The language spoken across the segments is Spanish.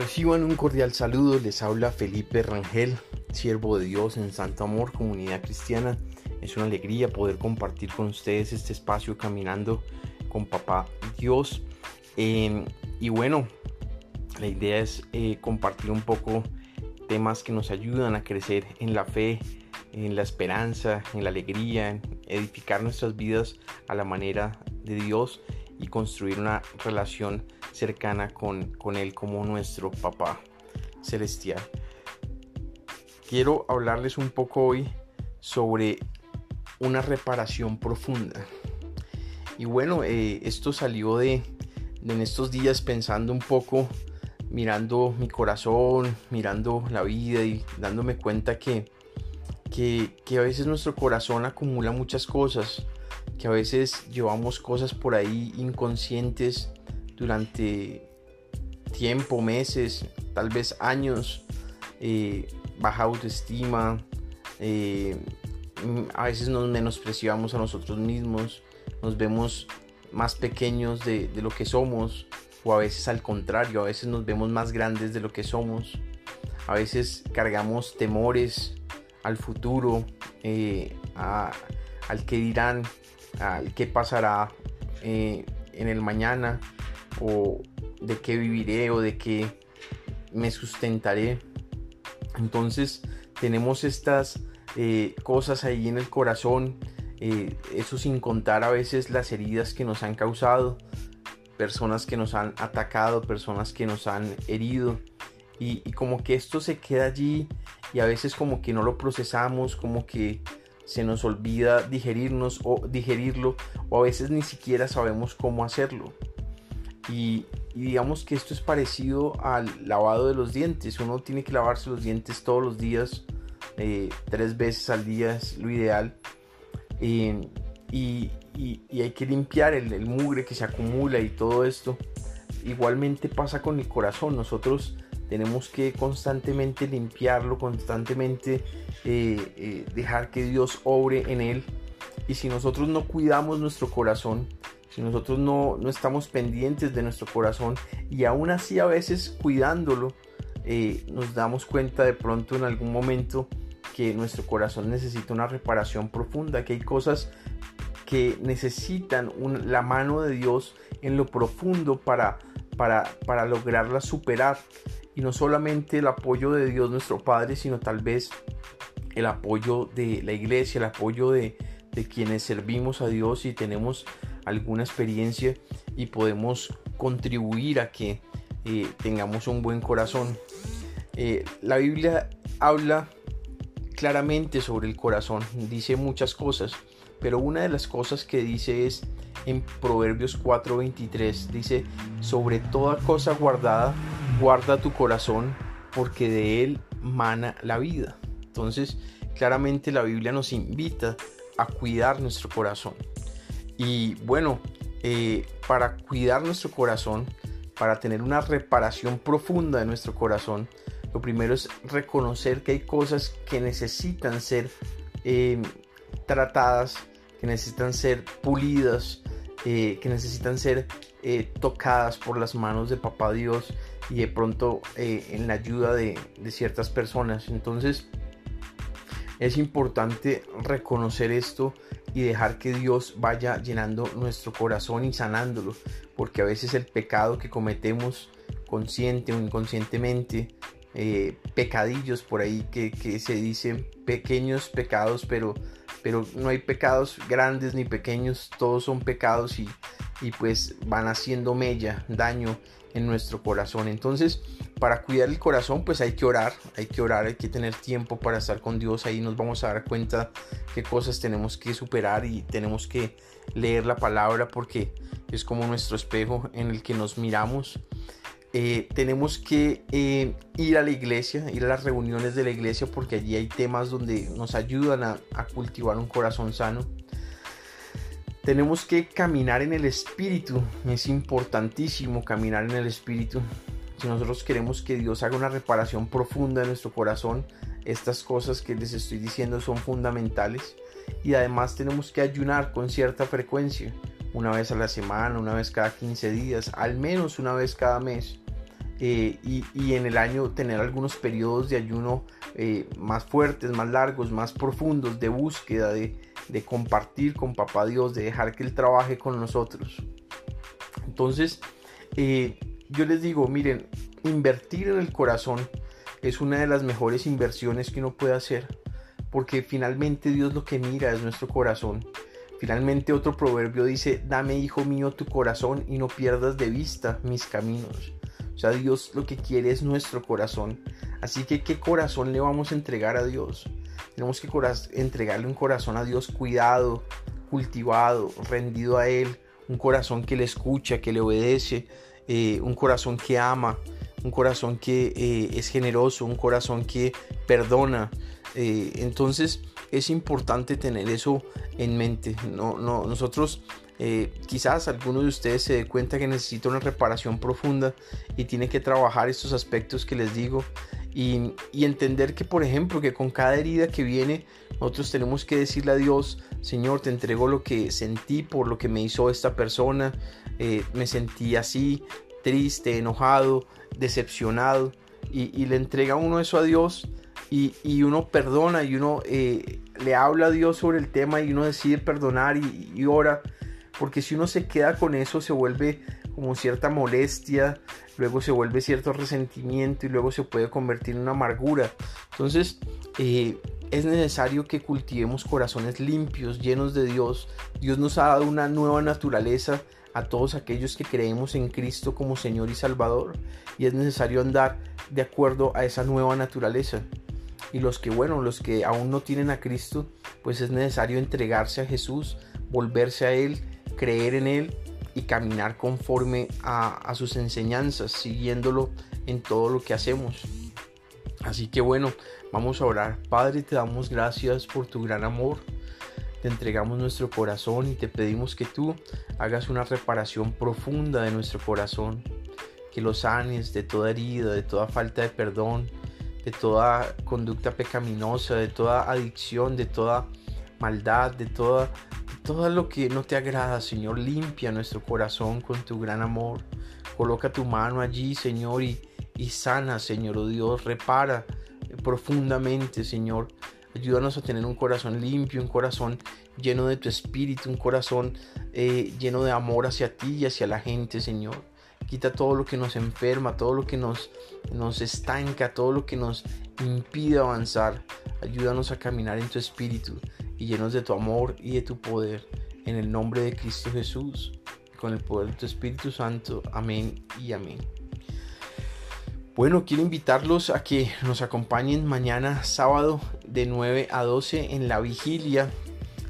Reciban un cordial saludo, les habla Felipe Rangel, siervo de Dios en Santo Amor, comunidad cristiana. Es una alegría poder compartir con ustedes este espacio caminando con Papá Dios. Em, y bueno, la idea es eh, compartir un poco temas que nos ayudan a crecer en la fe, en la esperanza, en la alegría, en edificar nuestras vidas a la manera de Dios y construir una relación cercana con, con Él como nuestro papá celestial. Quiero hablarles un poco hoy sobre una reparación profunda. Y bueno, eh, esto salió de, en estos días pensando un poco, mirando mi corazón, mirando la vida y dándome cuenta que, que, que a veces nuestro corazón acumula muchas cosas, que a veces llevamos cosas por ahí inconscientes durante tiempo, meses, tal vez años, eh, baja autoestima, eh, a veces nos menospreciamos a nosotros mismos, nos vemos más pequeños de, lo que somos, o a veces al contrario, a veces nos vemos más grandes de lo que somos, a veces cargamos temores al futuro, eh, al que dirán, al qué pasará en el mañana, o de qué viviré o de qué me sustentaré. Entonces tenemos estas eh, cosas ahí en el corazón, eh, eso sin contar a veces las heridas que nos han causado, personas que nos han atacado, personas que nos han herido. Y, y, como que esto se queda allí y a veces como que no lo procesamos, como que se nos olvida digerirnos o digerirlo o a veces ni siquiera sabemos cómo hacerlo. Y, digamos que esto es parecido al lavado de los dientes. Uno tiene que lavarse los dientes todos los días, eh, tres veces al día es lo ideal. Eh, y, hay que limpiar el, mugre que se acumula y todo esto. Igualmente pasa con el corazón. Nosotros tenemos que constantemente limpiarlo, constantemente eh, dejar que Dios obre en él. Y si nosotros no cuidamos nuestro corazón, si nosotros no, estamos pendientes de nuestro corazón y aún así a veces cuidándolo, eh, nos damos cuenta de pronto en algún momento que nuestro corazón necesita una reparación profunda, que hay cosas que necesitan la mano de Dios en lo profundo para, para, para lograrlas superar. Y no solamente el apoyo de Dios nuestro Padre, sino tal vez el apoyo de la iglesia, el apoyo de, de quienes servimos a Dios y tenemos alguna experiencia y podemos contribuir a que eh, tengamos un buen corazón. Eh, la Biblia habla claramente sobre el corazón, dice muchas cosas, pero una de las cosas que dice es en Proverbios 4:23, dice, sobre toda cosa guardada, guarda tu corazón, porque de él mana la vida. Entonces, claramente la Biblia nos invita a cuidar nuestro corazón. Y bueno, eh, para cuidar nuestro corazón, para tener una reparación profunda de nuestro corazón, lo primero es reconocer que hay cosas que necesitan ser eh, tratadas, que necesitan ser pulidas, eh, que necesitan ser tocadas por las manos de Papá Dios y de pronto en la ayuda de, de ciertas personas. Entonces es importante reconocer esto y dejar que Dios vaya llenando nuestro corazón y sanándolo, porque a veces el pecado que cometemos consciente o inconscientemente, eh, pecadillos por ahí que, se dicen pequeños pecados, pero, pero no hay pecados grandes ni pequeños, todos son pecados y, y pues van haciendo mella, daño en nuestro corazón. Entonces, para cuidar el corazón, pues hay que orar, hay que orar, hay que tener tiempo para estar con Dios. Ahí nos vamos a dar cuenta qué cosas tenemos que superar y tenemos que leer la palabra porque es como nuestro espejo en el que nos miramos. Eh, tenemos que eh, ir a la iglesia, ir a las reuniones de la iglesia porque allí hay temas donde nos ayudan a, a cultivar un corazón sano. Tenemos que caminar en el espíritu, es importantísimo caminar en el espíritu. Si nosotros queremos que Dios haga una reparación profunda en nuestro corazón, estas cosas que les estoy diciendo son fundamentales. Y además tenemos que ayunar con cierta frecuencia, una vez a la semana, una vez cada 15 días, al menos una vez cada mes. eh, y, en el año tener algunos periodos de ayuno eh, más fuertes, más largos, más profundos, de búsqueda, de, compartir con Papá Dios, de dejar que Él trabaje con nosotros. Entonces, eh, yo les digo, miren, invertir en el corazón es una de las mejores inversiones que uno puede hacer, porque finalmente Dios lo que mira es nuestro corazón. Finalmente otro proverbio dice, dame hijo mío tu corazón y no pierdas de vista mis caminos. O sea, Dios lo que quiere es nuestro corazón. Así que, ¿qué corazón le vamos a entregar a Dios? Tenemos que entregarle un corazón a Dios cuidado, cultivado, rendido a Él. Un corazón que le escucha, que le obedece. Eh, un corazón que ama. Un corazón que eh, es generoso. Un corazón que perdona. Eh, entonces es importante tener eso en mente. No, no, nosotros quizás algunos de ustedes se den cuenta que necesita una reparación profunda y tiene que trabajar estos aspectos que les digo y, entender que por ejemplo que con cada herida que viene nosotros tenemos que decirle a Dios Señor te entrego lo que sentí por lo que me hizo esta persona eh, me sentí así triste enojado decepcionado y, le entrega uno eso a Dios y, uno perdona y uno eh, le habla a Dios sobre el tema y uno decide perdonar y, y ora porque si uno se queda con eso se vuelve como cierta molestia, luego se vuelve cierto resentimiento y luego se puede convertir en una amargura. Entonces eh, es necesario que cultivemos corazones limpios, llenos de Dios. Dios nos ha dado una nueva naturaleza a todos aquellos que creemos en Cristo como Señor y Salvador y es necesario andar de acuerdo a esa nueva naturaleza. Y los que, bueno, los que aún no tienen a Cristo, pues es necesario entregarse a Jesús, volverse a Él creer en Él y caminar conforme a, sus enseñanzas, siguiéndolo en todo lo que hacemos. Así que bueno, vamos a orar. Padre, te damos gracias por tu gran amor. Te entregamos nuestro corazón y te pedimos que tú hagas una reparación profunda de nuestro corazón, que lo sanes de toda herida, de toda falta de perdón, de toda conducta pecaminosa, de toda adicción, de toda maldad, de toda todo lo que no te agrada, Señor, limpia nuestro corazón con tu gran amor. Coloca tu mano allí, Señor, y, y sana, Señor, oh Dios, repara profundamente, Señor. Ayúdanos a tener un corazón limpio, un corazón lleno de tu espíritu, un corazón eh, lleno de amor hacia ti y hacia la gente, Señor. Quita todo lo que nos enferma, todo lo que nos, nos estanca, todo lo que nos impide avanzar. Ayúdanos a caminar en tu espíritu y llenos de tu amor y de tu poder. En el nombre de Cristo Jesús, con el poder de tu Espíritu Santo. Amén y amén. Bueno, quiero invitarlos a que nos acompañen mañana sábado de 9 a 12 en la vigilia,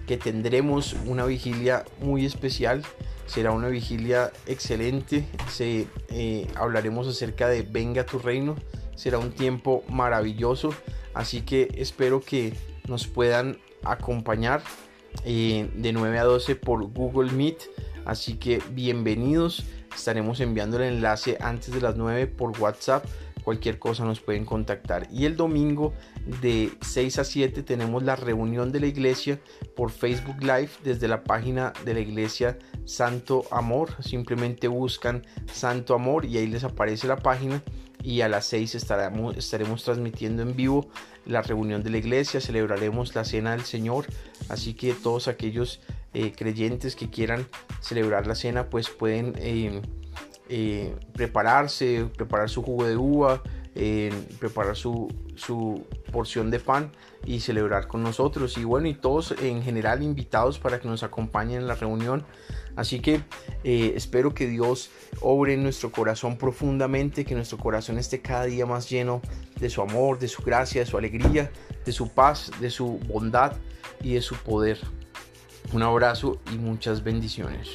que tendremos una vigilia muy especial. Será una vigilia excelente. Se, eh, hablaremos acerca de Venga tu reino. Será un tiempo maravilloso. Así que espero que nos puedan acompañar eh, de 9 a 12 por Google Meet. Así que bienvenidos. Estaremos enviando el enlace antes de las 9 por WhatsApp. Cualquier cosa nos pueden contactar. Y el domingo de 6 a 7 tenemos la reunión de la iglesia por Facebook Live desde la página de la iglesia Santo Amor. Simplemente buscan Santo Amor y ahí les aparece la página y a las 6 estaremos, estaremos transmitiendo en vivo la reunión de la iglesia, celebraremos la cena del Señor, así que todos aquellos eh, creyentes que quieran celebrar la cena pues pueden eh, eh, prepararse, preparar su jugo de uva, preparar su, su, porción de pan y celebrar con nosotros. Y bueno y todos en general invitados para que nos acompañen en la reunión Así que eh, espero que Dios obre en nuestro corazón profundamente, que nuestro corazón esté cada día más lleno de su amor, de su gracia, de su alegría, de su paz, de su bondad y de su poder. Un abrazo y muchas bendiciones.